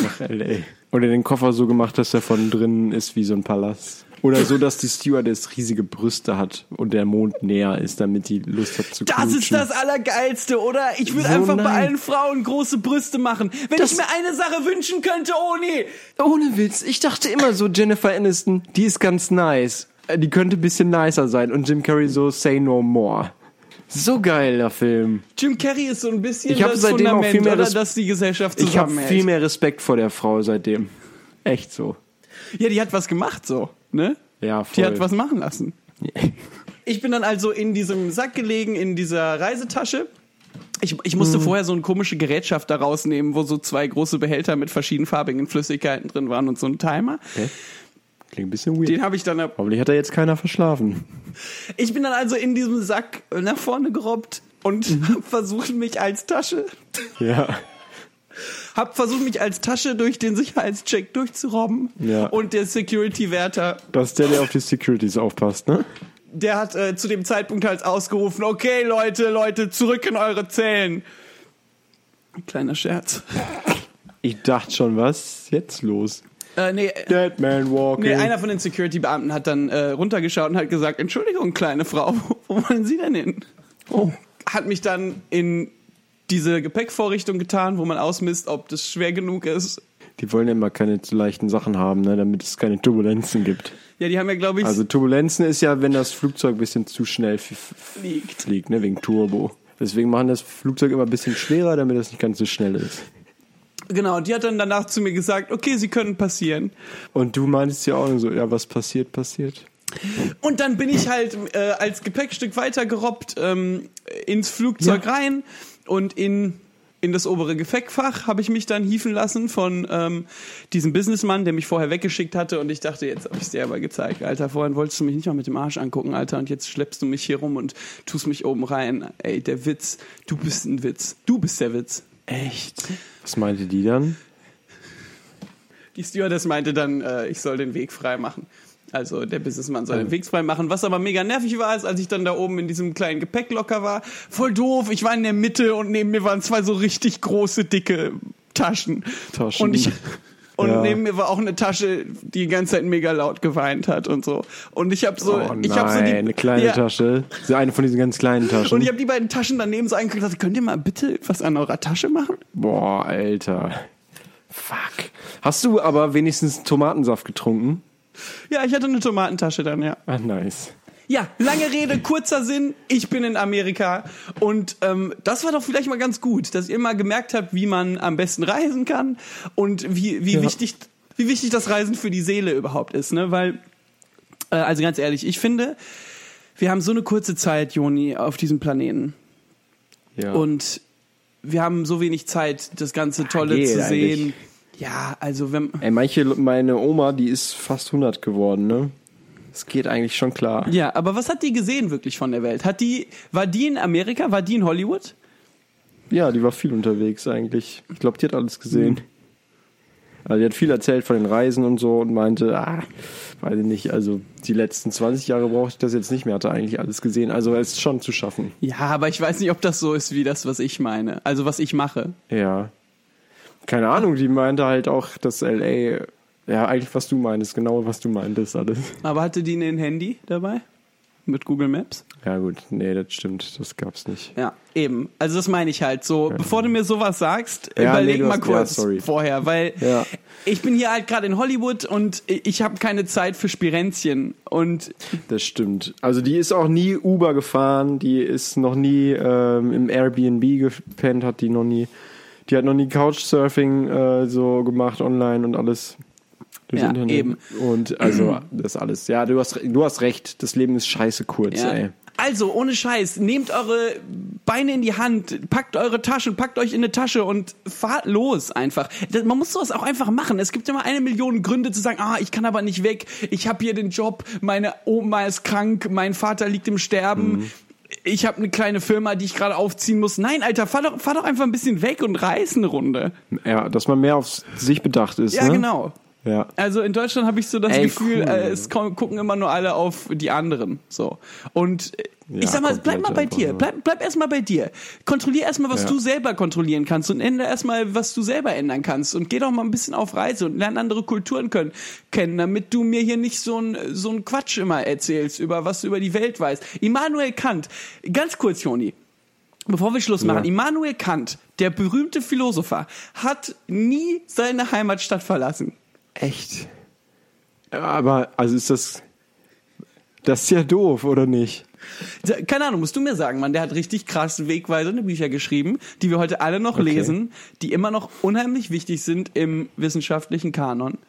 [SPEAKER 2] Nach L.A. Oder den Koffer so gemacht, dass er von drinnen ist wie so ein Palast. Oder so, dass die Stewardess riesige Brüste hat und der Mond näher ist, damit die Lust hat zu
[SPEAKER 1] Das
[SPEAKER 2] knutschen.
[SPEAKER 1] ist das Allergeilste, oder? Ich würde
[SPEAKER 2] So
[SPEAKER 1] einfach bei
[SPEAKER 2] nein.
[SPEAKER 1] allen Frauen große Brüste machen. Wenn
[SPEAKER 2] Das-
[SPEAKER 1] ich mir eine Sache wünschen könnte, oh nee.
[SPEAKER 2] Ohne Witz. Ich dachte immer so, Jennifer Aniston, die ist ganz nice. Äh, Die könnte ein bisschen nicer sein. Und Jim Carrey so, say no more. So geil, der Film.
[SPEAKER 1] Jim Carrey ist so ein bisschen
[SPEAKER 2] Ich hab
[SPEAKER 1] das
[SPEAKER 2] seitdem auch
[SPEAKER 1] Fundament,
[SPEAKER 2] viel mehr
[SPEAKER 1] oder, dass die Gesellschaft
[SPEAKER 2] Ich habe viel mehr Respekt vor der Frau seitdem. Echt so.
[SPEAKER 1] Ja, die hat was gemacht so, ne?
[SPEAKER 2] Ja,
[SPEAKER 1] Die
[SPEAKER 2] voll.
[SPEAKER 1] hat was machen lassen. *laughs* Ich bin dann also in diesem Sack gelegen, in dieser Reisetasche. Ich, ich musste
[SPEAKER 2] Mhm.
[SPEAKER 1] vorher so eine komische Gerätschaft da rausnehmen, wo so zwei große Behälter mit verschiedenfarbigen Flüssigkeiten drin waren und so ein Timer.
[SPEAKER 2] Okay. Klingt ein bisschen weird.
[SPEAKER 1] Den habe ich dann
[SPEAKER 2] Hoffentlich hat da jetzt keiner verschlafen.
[SPEAKER 1] Ich bin dann also in diesem Sack nach vorne gerobbt und
[SPEAKER 2] Mhm. *laughs*
[SPEAKER 1] versucht, mich als Tasche,
[SPEAKER 2] Ja.
[SPEAKER 1] Hab versucht, mich als Tasche durch den Sicherheitscheck durchzurobben.
[SPEAKER 2] Ja.
[SPEAKER 1] Und der Security-Wärter,
[SPEAKER 2] Das ist der, der auf die Securities aufpasst, ne?
[SPEAKER 1] der hat äh, zu dem Zeitpunkt halt ausgerufen, okay, Leute, Leute, zurück in eure Zellen. Kleiner Scherz.
[SPEAKER 2] Ich dachte schon, was ist jetzt los?
[SPEAKER 1] Äh, nee,
[SPEAKER 2] Dead man walking.
[SPEAKER 1] nee, einer von den Security-Beamten hat dann äh, runtergeschaut und hat gesagt, Entschuldigung, kleine Frau, *laughs* wo wollen Sie denn hin?
[SPEAKER 2] oh.
[SPEAKER 1] hat mich dann in diese Gepäckvorrichtung getan, wo man ausmisst, ob das schwer genug ist.
[SPEAKER 2] Die wollen ja immer keine zu leichten Sachen haben, ne, damit es keine Turbulenzen gibt.
[SPEAKER 1] Ja, die haben ja, glaube ich,
[SPEAKER 2] Also Turbulenzen ist ja, wenn das Flugzeug ein bisschen zu schnell
[SPEAKER 1] fliegt.
[SPEAKER 2] fliegt, ne, wegen Turbo. Deswegen machen das Flugzeug immer ein bisschen schwerer, damit das nicht ganz so schnell ist.
[SPEAKER 1] Genau, und die hat dann danach zu mir gesagt, okay, sie können passieren.
[SPEAKER 2] Und du meintest ja auch so, ja, was passiert, passiert.
[SPEAKER 1] Und dann bin ich halt äh, als Gepäckstück weitergerobbt ähm, ins Flugzeug
[SPEAKER 2] Ja.
[SPEAKER 1] rein und in in das obere Gepäckfach habe ich mich dann hieven lassen von ähm, diesem Businessmann, der mich vorher weggeschickt hatte und ich dachte, jetzt habe ich es dir aber gezeigt. Alter, vorhin wolltest du mich nicht mal mit dem Arsch angucken, Alter, und jetzt schleppst du mich hier rum und tust mich oben rein. Ey, der Witz, du bist ein Witz. Du bist der Witz.
[SPEAKER 2] Echt? Was meinte die dann?
[SPEAKER 1] Die Stewardess meinte dann, äh, ich soll den Weg frei machen. Also der Businessmann soll den Weg frei machen. Was aber mega nervig war, ist, als ich dann da oben in diesem kleinen Gepäcklocker war, voll doof. Ich war in der Mitte und neben mir waren zwei so richtig große, dicke Taschen.
[SPEAKER 2] Taschen.
[SPEAKER 1] Und ich und
[SPEAKER 2] Ja.
[SPEAKER 1] neben mir war auch eine Tasche, die die ganze Zeit mega laut geweint hat und so. Und ich habe so,
[SPEAKER 2] oh
[SPEAKER 1] ich habe so die
[SPEAKER 2] eine kleine
[SPEAKER 1] ja,
[SPEAKER 2] Tasche. So eine von diesen ganz kleinen Taschen.
[SPEAKER 1] Und ich habe die beiden Taschen daneben so angeguckt und gesagt, könnt ihr mal bitte was an eurer Tasche machen?
[SPEAKER 2] Boah, Alter. Fuck. Hast du aber wenigstens Tomatensaft getrunken?
[SPEAKER 1] Ja, ich hatte eine Tomatentasche dann, ja.
[SPEAKER 2] Ah, nice.
[SPEAKER 1] Ja, lange Rede, kurzer Sinn. Ich bin in Amerika und ähm, das war doch vielleicht mal ganz gut, dass ihr mal gemerkt habt, wie man am besten reisen kann und wie, wie
[SPEAKER 2] Ja.
[SPEAKER 1] wichtig wie wichtig das Reisen für die Seele überhaupt ist, ne? Weil äh, also ganz ehrlich, ich finde, wir haben so eine kurze Zeit, Joni, auf diesem Planeten
[SPEAKER 2] Ja.
[SPEAKER 1] und wir haben so wenig Zeit, das ganze Tolle
[SPEAKER 2] geht
[SPEAKER 1] zu
[SPEAKER 2] eigentlich.
[SPEAKER 1] Ja, also wenn
[SPEAKER 2] Ey, manche, meine Oma, die ist fast 100 geworden, ne? Es geht eigentlich schon klar.
[SPEAKER 1] ja, aber was hat die gesehen wirklich von der Welt? Hat die war die in Amerika, war die in Hollywood?
[SPEAKER 2] Ja, die war viel unterwegs eigentlich. Ich glaube, die hat alles gesehen. Also die hat viel erzählt von den Reisen und so und meinte, ah, weiß ich nicht, also die letzten 20 Jahre brauche ich das jetzt nicht mehr, hatte eigentlich alles gesehen. Also es ist schon zu schaffen.
[SPEAKER 1] Ja, aber ich weiß nicht, ob das so ist wie das, was ich meine. Also was ich mache.
[SPEAKER 2] Ja. Keine Ahnung, die meinte halt auch, dass LA, ja, eigentlich was du meintest, genau was du meintest alles.
[SPEAKER 1] Aber hatte die ein Handy dabei? mit Google Maps.
[SPEAKER 2] Ja gut, nee, das stimmt, das gab's nicht.
[SPEAKER 1] Ja, eben. Also das meine ich halt so. Bevor du mir sowas sagst,
[SPEAKER 2] Ja,
[SPEAKER 1] überleg
[SPEAKER 2] nee,
[SPEAKER 1] mal
[SPEAKER 2] hast-
[SPEAKER 1] kurz
[SPEAKER 2] ja,
[SPEAKER 1] vorher, weil
[SPEAKER 2] Ja.
[SPEAKER 1] ich bin hier halt gerade in Hollywood und ich habe keine Zeit für Spirenzchen und
[SPEAKER 2] Das stimmt. Also die ist auch nie Uber gefahren, die ist noch nie ähm, im Airbnb gepennt, hat die noch nie. Die hat noch nie Couchsurfing äh, so gemacht online und alles. durchs
[SPEAKER 1] Ja,
[SPEAKER 2] Internet.
[SPEAKER 1] eben.
[SPEAKER 2] Und also das alles. Ja, du hast, du hast recht. Das Leben ist scheiße kurz,
[SPEAKER 1] Ja.
[SPEAKER 2] ey.
[SPEAKER 1] Also, ohne Scheiß, nehmt eure Beine in die Hand, packt eure Taschen, packt euch in eine Tasche und fahrt los einfach. Das, man muss sowas auch einfach machen. Es gibt immer eine Million Gründe zu sagen, ah, ich kann aber nicht weg, ich habe hier den Job, meine Oma ist krank, mein Vater liegt im Sterben. Ich habe eine kleine Firma, die ich gerade aufziehen muss. Nein, Alter, fahr doch, fahr doch einfach ein bisschen weg und reiß eine Runde.
[SPEAKER 2] Ja, dass man mehr auf sich bedacht ist.
[SPEAKER 1] Ja,
[SPEAKER 2] ne?
[SPEAKER 1] genau.
[SPEAKER 2] Ja.
[SPEAKER 1] Also in Deutschland habe ich so das
[SPEAKER 2] Ey,
[SPEAKER 1] Gefühl,
[SPEAKER 2] cool.
[SPEAKER 1] äh, es gucken immer nur alle auf die anderen. So. Und äh,
[SPEAKER 2] Ja,
[SPEAKER 1] ich sag mal, bleib mal bei dir.
[SPEAKER 2] nur.
[SPEAKER 1] Bleib, bleib erstmal bei dir. Kontrollier erstmal, was
[SPEAKER 2] Ja.
[SPEAKER 1] du selber kontrollieren kannst und ändere erstmal, was du selber ändern kannst. Und geh doch mal ein bisschen auf Reise und lern andere Kulturen können, kennen, damit du mir hier nicht so ein, so ein Quatsch immer erzählst, über was du über die Welt weißt. Immanuel Kant, ganz kurz, Joni. Bevor wir Schluss machen,
[SPEAKER 2] Ja.
[SPEAKER 1] Immanuel Kant, der berühmte Philosopher, hat nie seine Heimatstadt verlassen.
[SPEAKER 2] Echt? Aber, also ist das. Das ist ja doof, oder nicht?
[SPEAKER 1] Keine Ahnung, musst du mir sagen, Mann, der hat richtig krass wegweisende Bücher geschrieben, die wir heute alle noch
[SPEAKER 2] Okay.
[SPEAKER 1] lesen, die immer noch unheimlich wichtig sind im wissenschaftlichen Kanon.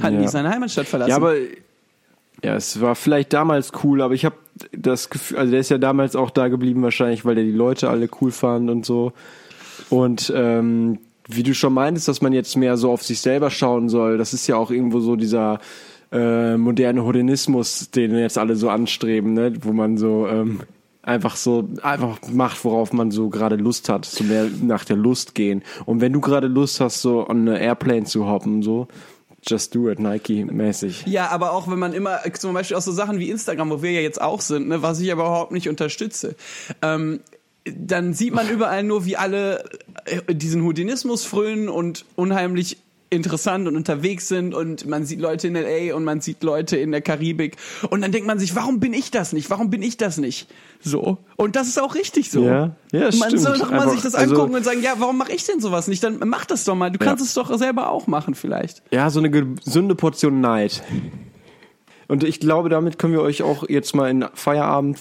[SPEAKER 1] Hat
[SPEAKER 2] Ja.
[SPEAKER 1] nie seine Heimatstadt verlassen.
[SPEAKER 2] Ja, aber ja, es war vielleicht damals cool, aber ich habe das Gefühl, also der ist ja damals auch da geblieben wahrscheinlich, weil der die Leute alle cool fand und so. Und ähm, wie du schon meintest, dass man jetzt mehr so auf sich selber schauen soll, das ist ja auch irgendwo so dieser äh, moderne Hodenismus, den jetzt alle so anstreben, ne? wo man so ähm, einfach so einfach macht, worauf man so gerade Lust hat, so mehr nach der Lust gehen. Und wenn du gerade Lust hast, so on eine Airplane zu hoppen, so just do it, Nike-mäßig.
[SPEAKER 1] ja, aber auch wenn man immer, zum Beispiel auch so Sachen wie Instagram, wo wir ja jetzt auch sind, ne, was ich aber überhaupt nicht unterstütze, ähm, dann sieht man überall nur, wie alle äh, diesen Houdininismus frönen und unheimlich interessant und unterwegs sind und man sieht Leute in LA und man sieht Leute in der Karibik und dann denkt man sich, warum bin ich das nicht? Warum bin ich das nicht? So. Und das ist auch richtig so.
[SPEAKER 2] Ja, ja,
[SPEAKER 1] Man
[SPEAKER 2] stimmt.
[SPEAKER 1] soll doch mal
[SPEAKER 2] Einfach,
[SPEAKER 1] sich das
[SPEAKER 2] also-
[SPEAKER 1] angucken und sagen, ja, warum mache ich denn sowas nicht? Dann mach das doch mal. Du kannst es doch selber auch machen vielleicht.
[SPEAKER 2] Ja, so eine gesunde Portion Neid. Und ich glaube, damit können wir euch auch jetzt mal in Feierabend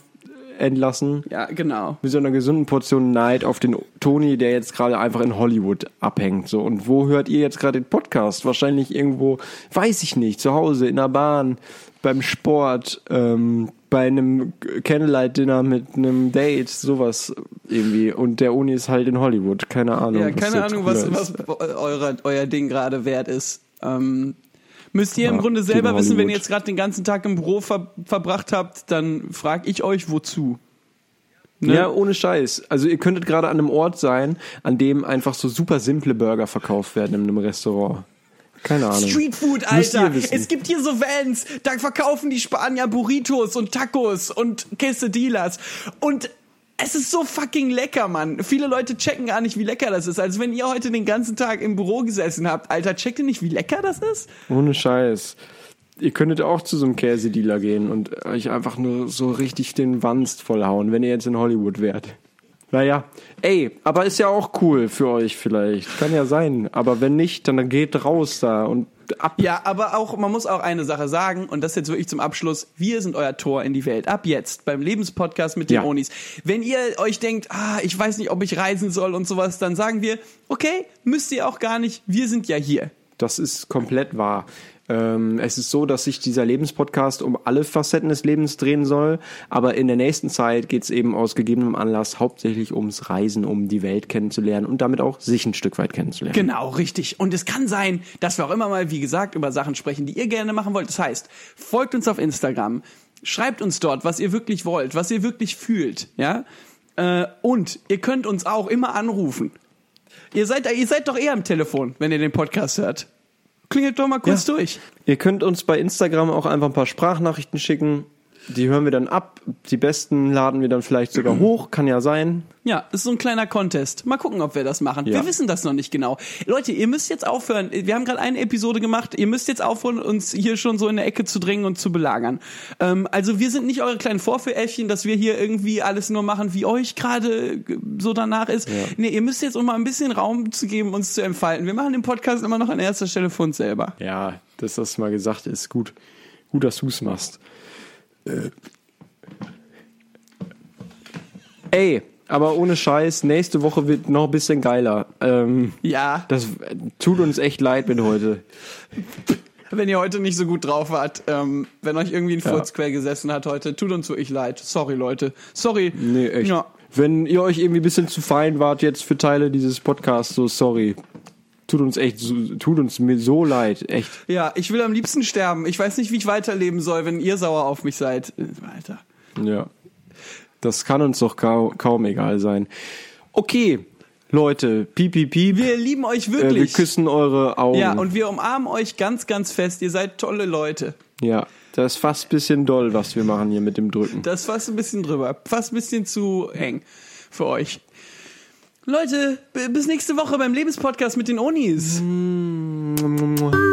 [SPEAKER 2] entlassen.
[SPEAKER 1] Ja, genau.
[SPEAKER 2] Mit so einer gesunden Portion Neid auf den Toni, der jetzt gerade einfach in Hollywood abhängt. So. Und wo hört ihr jetzt gerade den Podcast? Wahrscheinlich irgendwo, weiß ich nicht, zu Hause, in der Bahn, beim Sport, ähm, bei einem Candlelight-Dinner mit einem Date, sowas irgendwie. Und der Uni ist halt in Hollywood. Keine Ahnung.
[SPEAKER 1] Ja,
[SPEAKER 2] was
[SPEAKER 1] keine Ahnung, was, was euer, euer Ding gerade wert ist. Ähm, müsst ihr im
[SPEAKER 2] Ja,
[SPEAKER 1] Grunde selber wissen, wenn ihr jetzt gerade den ganzen Tag im Büro ver verbracht habt, dann frage ich euch, wozu. Ne?
[SPEAKER 2] Ja, ohne Scheiß. Also ihr könntet gerade an einem Ort sein, an dem einfach so super simple Burger verkauft werden in einem Restaurant. Keine Ahnung.
[SPEAKER 1] Streetfood, Alter. Es gibt hier so Vans, da verkaufen die Spanier Burritos und Tacos und Quesadillas. Und es ist so fucking lecker, Mann. Viele Leute checken gar nicht, wie lecker das ist. Also wenn ihr heute den ganzen Tag im Büro gesessen habt, Alter, checkt ihr nicht, wie lecker das ist?
[SPEAKER 2] Ohne Scheiß. Ihr könntet auch zu so einem Käsedealer gehen und euch einfach nur so richtig den Wanst vollhauen, wenn ihr jetzt in Hollywood wärt. Naja, ey, aber ist ja auch cool für euch vielleicht. Kann ja sein. Aber wenn nicht, dann geht raus da und ab.
[SPEAKER 1] Ja, aber auch, man muss auch eine Sache sagen, und das jetzt wirklich zum Abschluss, wir sind euer Tor in die Welt. Ab jetzt, beim Lebenspodcast mit den
[SPEAKER 2] Ja.
[SPEAKER 1] Onis. Wenn ihr euch denkt, ah, ich weiß nicht, ob ich reisen soll und sowas, dann sagen wir, okay, müsst ihr auch gar nicht, wir sind ja hier.
[SPEAKER 2] Das ist komplett wahr. Ähm, es ist so, dass sich dieser Lebenspodcast um alle Facetten des Lebens drehen soll, aber in der nächsten Zeit geht es eben aus gegebenem Anlass hauptsächlich ums Reisen, um die Welt kennenzulernen und damit auch sich ein Stück weit kennenzulernen.
[SPEAKER 1] Genau, richtig. Und es kann sein, dass wir auch immer mal, wie gesagt, über Sachen sprechen, die ihr gerne machen wollt. Das heißt, folgt uns auf Instagram, schreibt uns dort, was ihr wirklich wollt, was ihr wirklich fühlt, ja. Äh, und ihr könnt uns auch immer anrufen. Ihr seid, ihr seid doch eher am Telefon, wenn ihr den Podcast hört. Klingelt doch mal kurz
[SPEAKER 2] Ja.
[SPEAKER 1] durch.
[SPEAKER 2] Ihr könnt uns bei Instagram auch einfach ein paar Sprachnachrichten schicken. Die hören wir dann ab. Die besten laden wir dann vielleicht sogar hoch, kann ja sein.
[SPEAKER 1] Ja, ist so ein kleiner Contest. Mal gucken, ob wir das machen.
[SPEAKER 2] Ja.
[SPEAKER 1] Wir wissen das noch nicht genau. Leute, ihr müsst jetzt aufhören. Wir haben gerade eine Episode gemacht. Ihr müsst jetzt aufhören, uns hier schon so in der Ecke zu drängen und zu belagern. Ähm, also wir sind nicht eure kleinen Vorführäffchen, dass wir hier irgendwie alles nur machen, wie euch gerade so danach ist. Nee, ihr müsst jetzt um mal ein bisschen Raum zu geben, uns zu entfalten. Wir machen den Podcast immer noch an erster Stelle für uns selber.
[SPEAKER 2] Ja, dass das mal gesagt ist. Gut, gut dass du es machst. Äh. Ey, aber ohne Scheiß, nächste Woche wird noch ein bisschen geiler. Ähm,
[SPEAKER 1] Ja,
[SPEAKER 2] das tut uns echt leid mit heute.
[SPEAKER 1] wenn ihr heute nicht so gut drauf wart, ähm, wenn euch irgendwie ein Furz quer gesessen hat heute, tut uns wirklich leid. Sorry, Leute. Sorry.
[SPEAKER 2] Nee, echt.
[SPEAKER 1] Ja.
[SPEAKER 2] Wenn ihr euch irgendwie ein bisschen zu fein wart jetzt für Teile dieses Podcasts, so sorry. Tut uns echt, so, tut uns mir so leid, echt.
[SPEAKER 1] Ja, ich will am liebsten sterben. Ich weiß nicht, wie ich weiterleben soll, wenn ihr sauer auf mich seid. Äh, Alter.
[SPEAKER 2] Ja. Das kann uns doch kaum, kaum egal sein. Okay, Leute, piep, piep, piep.
[SPEAKER 1] Wir lieben euch
[SPEAKER 2] äh, wir
[SPEAKER 1] wirklich.
[SPEAKER 2] küssen eure Augen.
[SPEAKER 1] ja, und wir umarmen euch ganz, ganz fest. Ihr seid tolle Leute.
[SPEAKER 2] Ja, das ist fast ein bisschen doll, was wir machen hier mit dem Drücken.
[SPEAKER 1] Das ist fast ein bisschen drüber. Fast ein bisschen zu eng für euch. Leute, bis nächste Woche beim Lebenspodcast mit den Onis.
[SPEAKER 2] Mm.